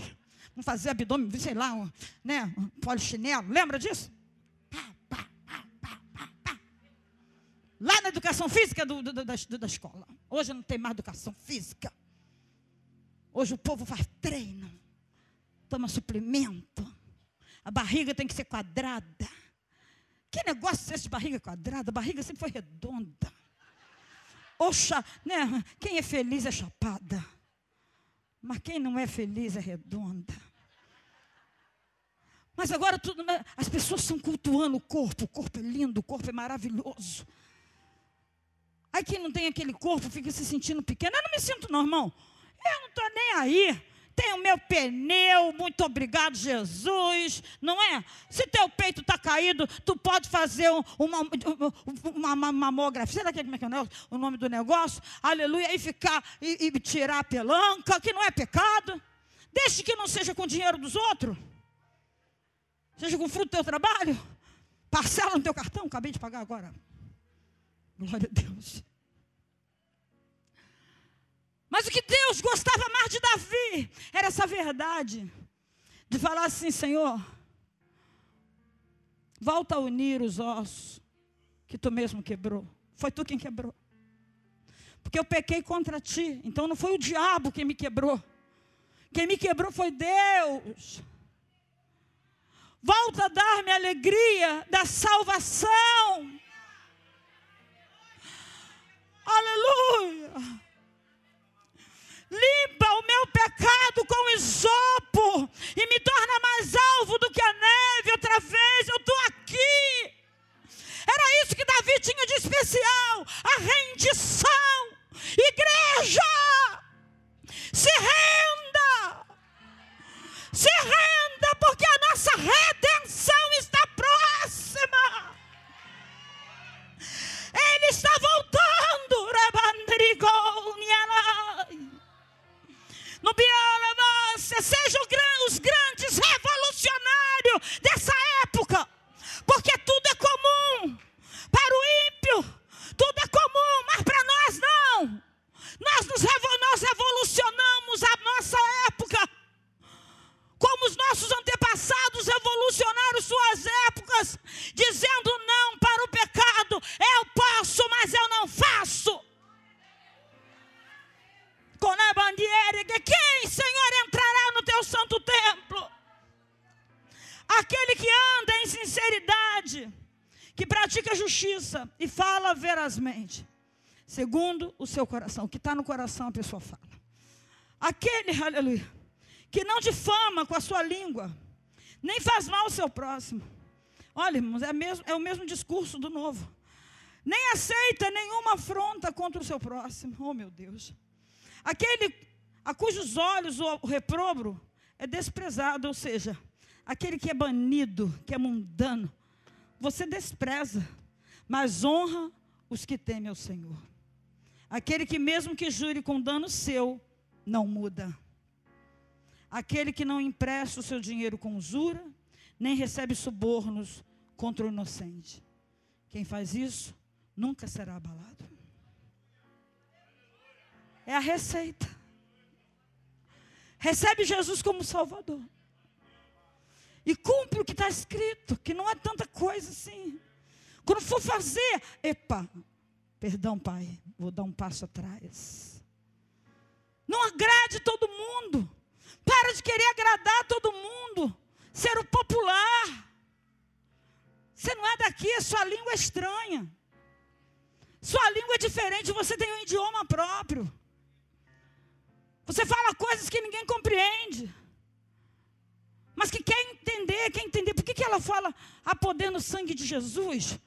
vamos fazer abdômen, sei lá, um, né, um polichinelo. Lembra disso? Pá, pá, pá, lá na educação física do, do, da, da escola. Hoje não tem mais educação física. Hoje o povo faz treino, toma suplemento. A barriga tem que ser quadrada. Que negócio é esse de barriga quadrada? A barriga sempre foi redonda. Oxa, né? Quem é feliz é chapada. Mas quem não é feliz é redonda. Mas agora tudo, né, as pessoas estão cultuando o corpo. O corpo é lindo, o corpo é maravilhoso. Aí quem não tem aquele corpo fica se sentindo pequeno. Eu não me sinto não, irmão. Eu não estou nem aí tenho meu pneu, muito obrigado, Jesus, não é? Se teu peito está caído, tu pode fazer uma, uma, uma mamografia, sei como é que é o nome do negócio, aleluia, e ficar, e, e tirar a pelanca, que não é pecado, deixe que não seja com o dinheiro dos outros, seja com o fruto do teu trabalho, parcela no teu cartão, acabei de pagar agora, glória a Deus. Mas o que Deus gostava mais de Davi era essa verdade. De falar assim, Senhor, volta a unir os ossos que tu mesmo quebrou. Foi tu quem quebrou. Porque eu pequei contra ti. Então não foi o diabo quem me quebrou. Quem me quebrou foi Deus. Volta a dar-me a alegria da salvação. Aleluia limpa o meu pecado com isopo e me torna mais alvo do que a neve. Outra vez eu estou aqui. Era isso que Davi tinha de especial: a rendição. Igreja, se renda, se renda, porque a nossa redenção está próxima. Ele está voltando, Rabandrigo, no Bielabância, sejam os grandes revolucionários dessa época, porque tudo é comum para o ímpio, e fala verazmente, segundo o seu coração. O que está no coração a pessoa fala. Aquele, aleluia, que não difama com a sua língua, nem faz mal ao seu próximo. Olha, irmãos, é, mesmo, é o mesmo discurso do novo. Nem aceita nenhuma afronta contra o seu próximo. Oh, meu Deus. Aquele a cujos olhos o reprobro é desprezado, ou seja, aquele que é banido, que é mundano, você despreza, mas honra os que temem ao Senhor. Aquele que, mesmo que jure com dano seu, não muda. Aquele que não empresta o seu dinheiro com usura, nem recebe subornos contra o inocente. Quem faz isso nunca será abalado. É a receita. Recebe Jesus como Salvador. E cumpre o que está escrito, que não é tanta coisa assim. Quando for fazer, epa, perdão, pai, vou dar um passo atrás. Não agrade todo mundo. Para de querer agradar todo mundo. Ser o popular. Você não é daqui, a sua língua é estranha. Sua língua é diferente, você tem um idioma próprio. Você fala coisas que ninguém compreende. Mas que quer entender, quer entender. Por que, que ela fala a poder no sangue de Jesus?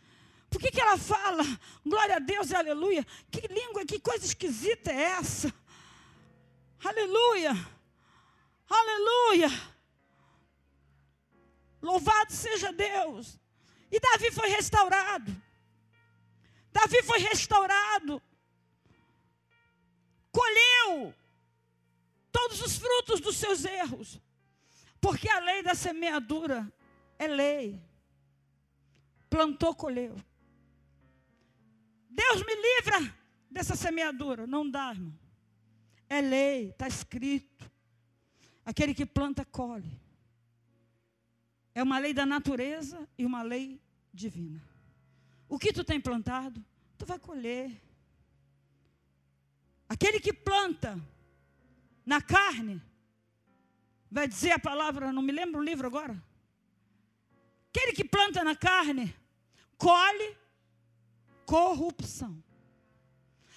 Por que, que ela fala glória a Deus e aleluia? Que língua, que coisa esquisita é essa? Aleluia! Aleluia! Louvado seja Deus! E Davi foi restaurado. Davi foi restaurado. Colheu todos os frutos dos seus erros. Porque a lei da semeadura é lei. Plantou, colheu. Deus me livra dessa semeadura. Não dá, irmão. É lei, está escrito. Aquele que planta, colhe. É uma lei da natureza e uma lei divina. O que tu tem plantado, tu vai colher. Aquele que planta na carne, vai dizer a palavra, não me lembro o livro agora. Aquele que planta na carne, colhe corrupção.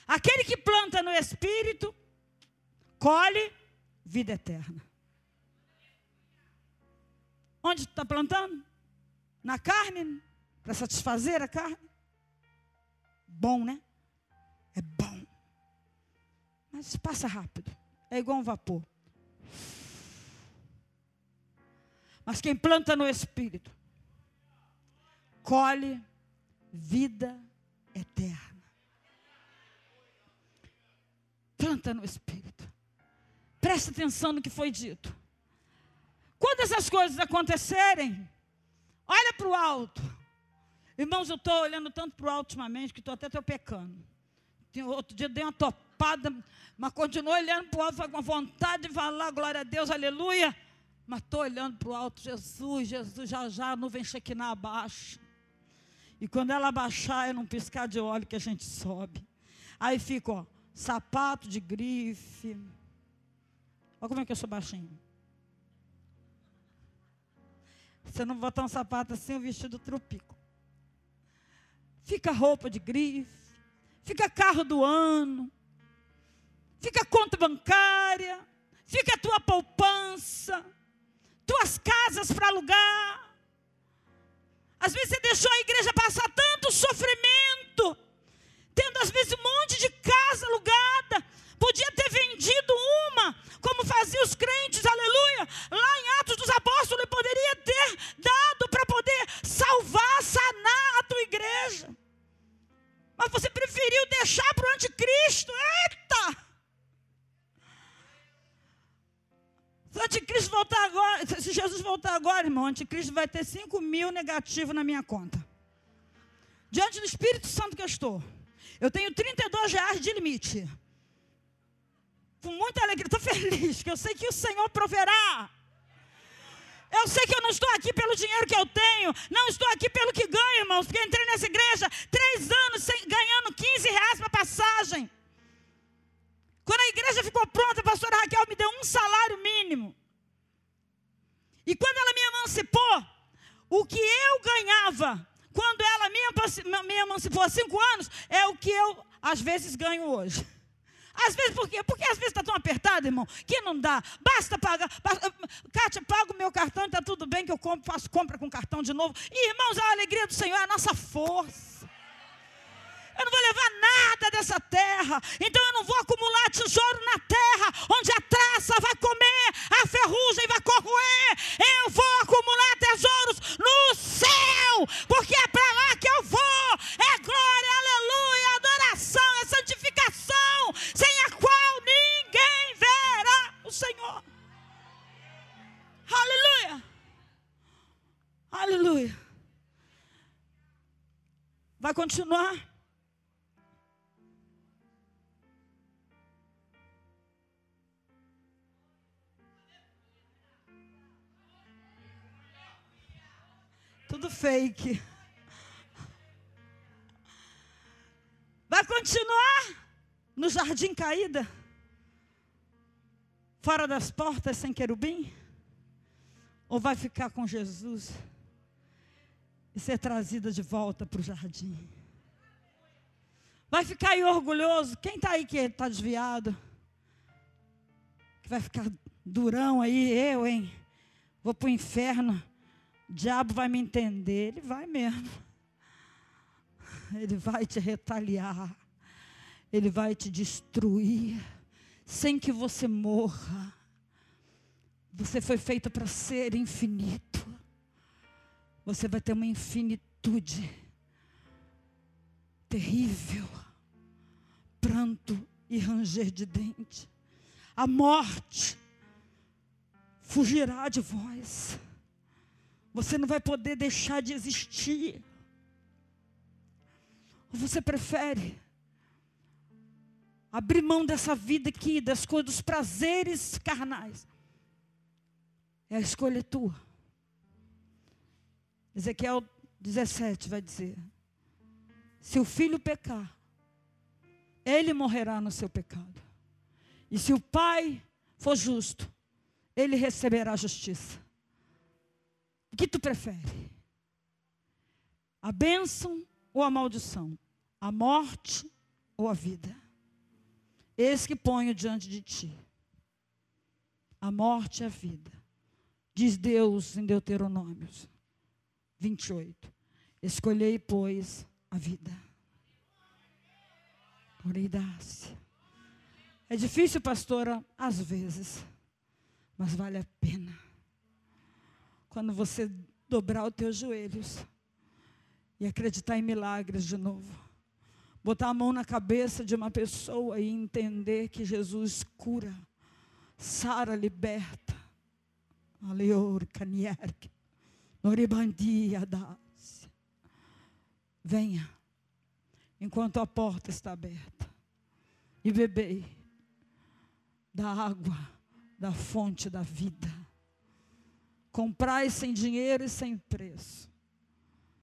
Aquele que planta no espírito, colhe vida eterna. Onde está plantando? Na carne? Para satisfazer a carne? Bom, né? É bom. Mas passa rápido. É igual um vapor. Mas quem planta no Espírito, colhe vida eterna. Planta no Espírito. Presta atenção no que foi dito. Quando essas coisas acontecerem, olha para o alto. Irmãos, eu estou olhando tanto para o alto ultimamente que estou até tô pecando. Outro dia dei uma topada, mas continuo olhando para o alto com vontade de falar, glória a Deus, aleluia. Mas estou olhando para o alto, Jesus, Jesus, já já a nuvem Shekinah abaixo. E quando ela baixar, é num piscar de óleo que a gente sobe. Aí fica, ó, sapato de grife. Olha como é que eu sou baixinho. Você não botar um sapato assim, o vestido trupico. Fica roupa de grife. Fica carro do ano. Fica conta bancária. Fica a tua poupança. Tuas casas para alugar. Às vezes você deixou a igreja passar tanto sofrimento, tendo às vezes um monte de casa alugada. Podia ter vendido uma, como faziam os crentes, aleluia. Lá em Atos dos Apóstolos, ele poderia ter dado para poder salvar, sanar a tua igreja. Mas você preferiu deixar para o anticristo. Eita! Se o anticristo voltar agora, se Jesus voltar agora, irmão, o anticristo vai ter 5 mil negativo na minha conta. Diante do Espírito Santo que eu estou. Eu tenho 32 reais de limite. Com muita alegria, estou feliz, que eu sei que o Senhor proverá. Eu sei que eu não estou aqui pelo dinheiro que eu tenho, não estou aqui pelo que ganho, irmãos, porque entrei nessa igreja três anos sem, ganhando 15 reais para passagem. Quando a igreja ficou pronta, a pastora Raquel me deu um salário mínimo. E quando ela me emancipou, o que eu ganhava, quando ela me emancipou há cinco anos, é o que eu, às vezes, ganho hoje. Às vezes, por quê? Porque às vezes está tão apertado, irmão, que não dá. Basta pagar. Basta, Kátia, paga o meu cartão está tudo bem que eu compro, faço compra com cartão de novo. E, irmãos, a alegria do Senhor é a nossa força. Eu não vou levar nada dessa terra. Então eu não vou acumular tesouro na terra, onde a traça vai comer, a ferrugem vai corroer. Eu vou acumular tesouros no céu, porque é para lá que eu vou. É glória, aleluia, adoração, é santificação, sem a qual ninguém verá o Senhor. Aleluia. Aleluia. Vai continuar? Tudo fake. Vai continuar no jardim caída? Fora das portas sem querubim? Ou vai ficar com Jesus? e ser trazida de volta para o jardim. Vai ficar aí orgulhoso. Quem está aí que está desviado? Que vai ficar durão aí, eu, hein? Vou para o inferno. O diabo vai me entender. Ele vai mesmo. Ele vai te retaliar. Ele vai te destruir. Sem que você morra. Você foi feito para ser infinito. Você vai ter uma infinitude terrível, pranto e ranger de dente. A morte fugirá de vós. Você não vai poder deixar de existir. Ou você prefere abrir mão dessa vida aqui, das coisas, dos prazeres carnais? É a escolha tua. Ezequiel 17 vai dizer: se o filho pecar, ele morrerá no seu pecado. E se o pai for justo, ele receberá justiça. O que tu prefere? A bênção ou a maldição? A morte ou a vida? Eis que ponho diante de ti. A morte e a vida. Diz Deus em Deuteronômio 28. Escolhei, pois, a vida. É difícil, pastora, às vezes, mas vale a pena. Quando você dobrar os teus joelhos e acreditar em milagres de novo. Botar a mão na cabeça de uma pessoa e entender que Jesus cura, sara, liberta. Aleor, canierque, noribandia, das. Venha, enquanto a porta está aberta, e bebei da água, da fonte da vida. Comprai sem dinheiro e sem preço.